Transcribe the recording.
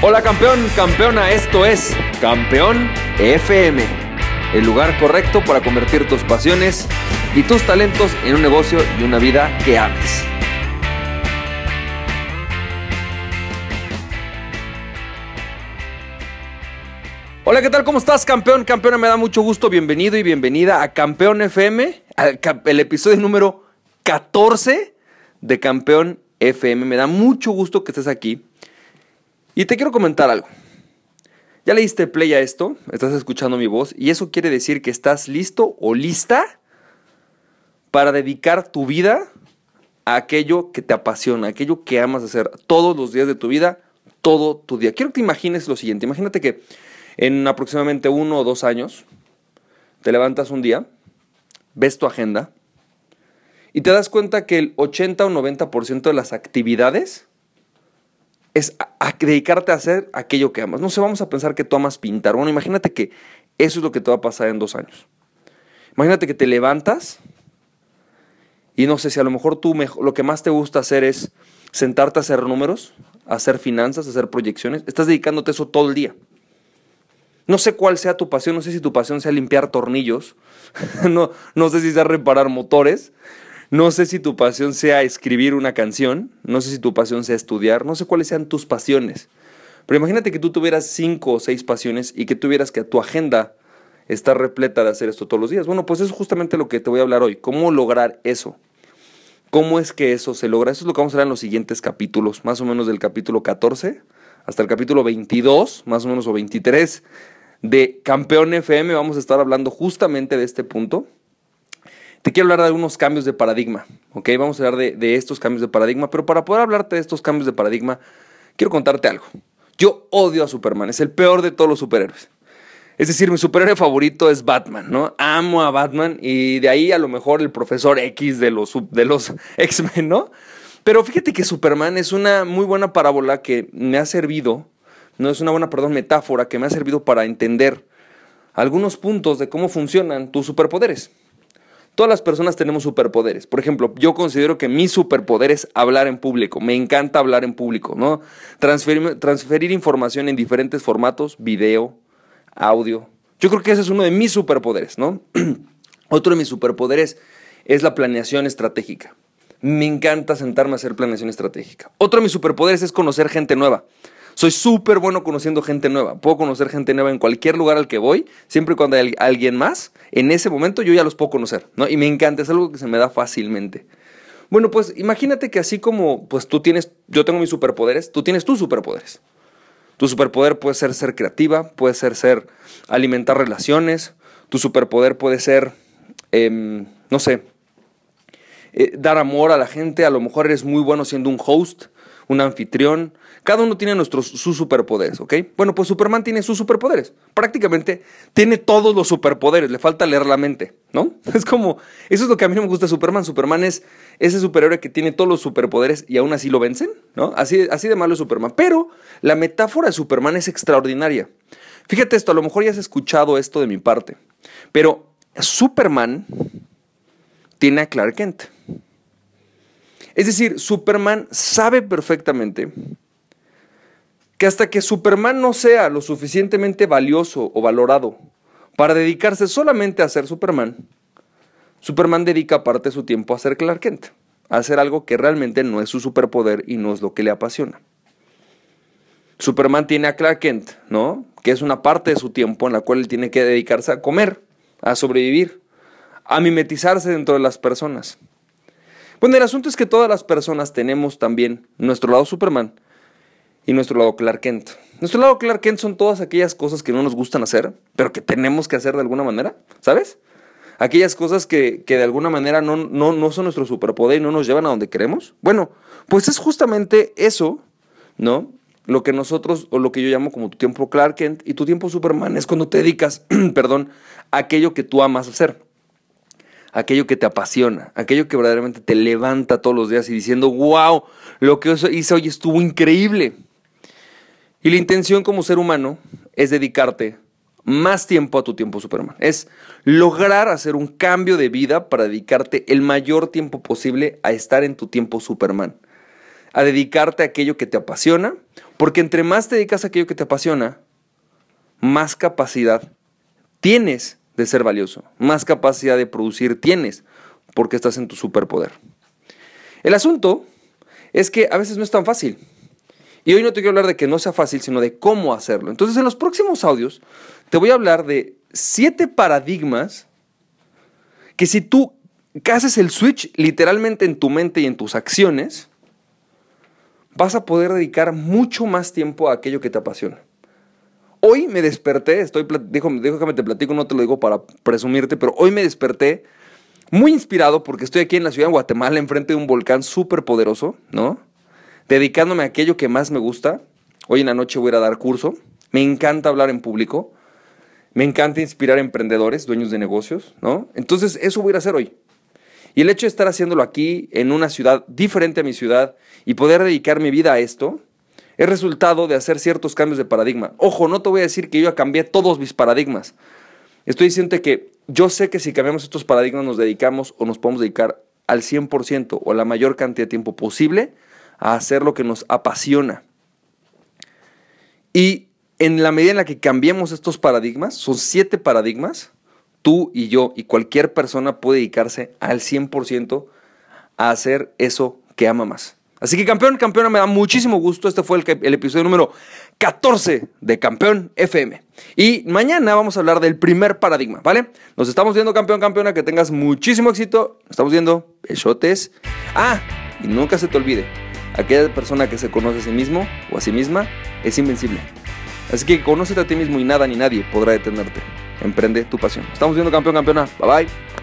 Hola campeón, campeona, esto es Campeón FM, el lugar correcto para convertir tus pasiones y tus talentos en un negocio y una vida que ames. Hola, ¿qué tal? ¿Cómo estás, campeón? Campeona, me da mucho gusto. Bienvenido y bienvenida a Campeón FM, el episodio número 14 de Campeón FM. Me da mucho gusto que estés aquí. Y te quiero comentar algo. Ya le diste play a esto, estás escuchando mi voz, y eso quiere decir que estás listo o lista para dedicar tu vida a aquello que te apasiona, aquello que amas hacer todos los días de tu vida, todo tu día. Quiero que te imagines lo siguiente, imagínate que en aproximadamente uno o dos años te levantas un día, ves tu agenda y te das cuenta que el 80 o 90% de las actividades es a, dedicarte a hacer aquello que amas. No sé, vamos a pensar que tú amas pintar. Bueno, imagínate que eso es lo que te va a pasar en dos años. Imagínate que te levantas y no sé si a lo mejor tú mejo- lo que más te gusta hacer es sentarte a hacer números, hacer finanzas, hacer proyecciones. Estás dedicándote eso todo el día. No sé cuál sea tu pasión, no sé si tu pasión sea limpiar tornillos, no, no sé si sea reparar motores, no sé si tu pasión sea escribir una canción, no sé si tu pasión sea estudiar, no sé cuáles sean tus pasiones. Pero imagínate que tú tuvieras cinco o seis pasiones y que tuvieras que tu agenda está repleta de hacer esto todos los días. Bueno, pues eso es justamente lo que te voy a hablar hoy. ¿Cómo lograr eso? ¿Cómo es que eso se logra? Eso es lo que vamos a ver en los siguientes capítulos, más o menos del capítulo 14 hasta el capítulo 22, más o menos, o 23 de Campeón FM. Vamos a estar hablando justamente de este punto. Te quiero hablar de algunos cambios de paradigma, ¿ok? Vamos a hablar de, de estos cambios de paradigma, pero para poder hablarte de estos cambios de paradigma, quiero contarte algo. Yo odio a Superman, es el peor de todos los superhéroes. Es decir, mi superhéroe favorito es Batman, ¿no? Amo a Batman y de ahí a lo mejor el profesor X de los, de los X-Men, ¿no? Pero fíjate que Superman es una muy buena parábola que me ha servido, no es una buena, perdón, metáfora que me ha servido para entender algunos puntos de cómo funcionan tus superpoderes. Todas las personas tenemos superpoderes. Por ejemplo, yo considero que mi superpoder es hablar en público. Me encanta hablar en público, ¿no? Transferir, información en diferentes formatos, video, audio. Yo creo que ese es uno de mis superpoderes, ¿no? Otro de mis superpoderes es la planeación estratégica. Me encanta sentarme a hacer planeación estratégica. Otro de mis superpoderes es conocer gente nueva. Soy súper bueno conociendo gente nueva. Puedo conocer gente nueva en cualquier lugar al que voy, siempre y cuando hay alguien más. En ese momento yo ya los puedo conocer, ¿no? Y me encanta, es algo que se me da fácilmente. Bueno, pues imagínate que así como pues tú tienes, yo tengo mis superpoderes, tú tienes tus superpoderes. Tu superpoder puede ser ser creativa, puede ser ser alimentar relaciones, tu superpoder puede ser, em, no sé, eh, dar amor a la gente, a lo mejor eres muy bueno siendo un host, un anfitrión. Cada uno tiene nuestros, sus superpoderes, ¿ok? Bueno, pues Superman tiene sus superpoderes. Prácticamente tiene todos los superpoderes, le falta leer la mente, ¿no? Es como, eso es lo que a mí no me gusta de Superman. Superman es ese superhéroe que tiene todos los superpoderes y aún así lo vencen, ¿no? Así, así de malo es Superman. Pero la metáfora de Superman es extraordinaria. Fíjate esto, a lo mejor ya has escuchado esto de mi parte, pero Superman tiene a Clark Kent. Es decir, Superman sabe perfectamente que hasta que Superman no sea lo suficientemente valioso o valorado para dedicarse solamente a ser Superman, Superman dedica parte de su tiempo a ser Clark Kent, a hacer algo que realmente no es su superpoder y no es lo que le apasiona. Superman tiene a Clark Kent, ¿no? Que es una parte de su tiempo en la cual él tiene que dedicarse a comer, a sobrevivir, a mimetizarse dentro de las personas. Bueno, el asunto es que todas las personas tenemos también nuestro lado Superman y nuestro lado Clark Kent. Nuestro lado Clark Kent son todas aquellas cosas que no nos gustan hacer, pero que tenemos que hacer de alguna manera, ¿sabes? Aquellas cosas que, que de alguna manera no, no, no son nuestro superpoder y no nos llevan a donde queremos. Bueno, pues es justamente eso, ¿no? Lo que nosotros, o lo que yo llamo como tu tiempo Clark Kent y tu tiempo Superman es cuando te dedicas, perdón, a aquello que tú amas hacer aquello que te apasiona, aquello que verdaderamente te levanta todos los días y diciendo, wow, lo que hice hoy estuvo increíble. Y la intención como ser humano es dedicarte más tiempo a tu tiempo Superman. Es lograr hacer un cambio de vida para dedicarte el mayor tiempo posible a estar en tu tiempo Superman. a dedicarte a aquello que te apasiona, porque entre más te dedicas a aquello que te apasiona, más capacidad tienes de ser valioso, más capacidad de producir tienes, porque estás en tu superpoder. El asunto es que a veces no es tan fácil. Y hoy no te quiero hablar de que no sea fácil, sino de cómo hacerlo. Entonces, en los próximos audios te voy a hablar de siete paradigmas que si tú haces el switch literalmente en tu mente y en tus acciones, vas a poder dedicar mucho más tiempo a aquello que te apasiona. Hoy me desperté, estoy, déjame te platico, no te lo digo para presumirte, pero hoy me desperté muy inspirado porque estoy aquí en la ciudad de Guatemala, enfrente de un volcán súper poderoso, ¿no? Dedicándome a aquello que más me gusta. Hoy en la noche voy a dar curso. Me encanta hablar en público. Me encanta inspirar a emprendedores, dueños de negocios, ¿no? Entonces, eso voy a hacer hoy. Y el hecho de estar haciéndolo aquí, en una ciudad diferente a mi ciudad, y poder dedicar mi vida a esto, es resultado de hacer ciertos cambios de paradigma. Ojo, no te voy a decir que yo cambié todos mis paradigmas. Estoy diciendo que yo sé que si cambiamos estos paradigmas nos dedicamos o nos podemos dedicar al 100% o la mayor cantidad de tiempo posible a hacer lo que nos apasiona. Y en la medida en la que cambiemos estos paradigmas, son siete paradigmas, tú y yo y cualquier persona puede dedicarse al 100% a hacer eso que ama más. Así que campeón, campeona, me da muchísimo gusto. Este fue el, episodio número 14 de Campeón FM. Y mañana vamos a hablar del primer paradigma, ¿vale? Nos estamos viendo, campeón, campeona, que tengas muchísimo éxito. Nos estamos viendo, besotes. Ah, y nunca se te olvide, aquella persona que se conoce a sí mismo o a sí misma es invencible. Así que conócete a ti mismo y nada ni nadie podrá detenerte. Emprende tu pasión. Estamos viendo campeón, campeona. Bye bye.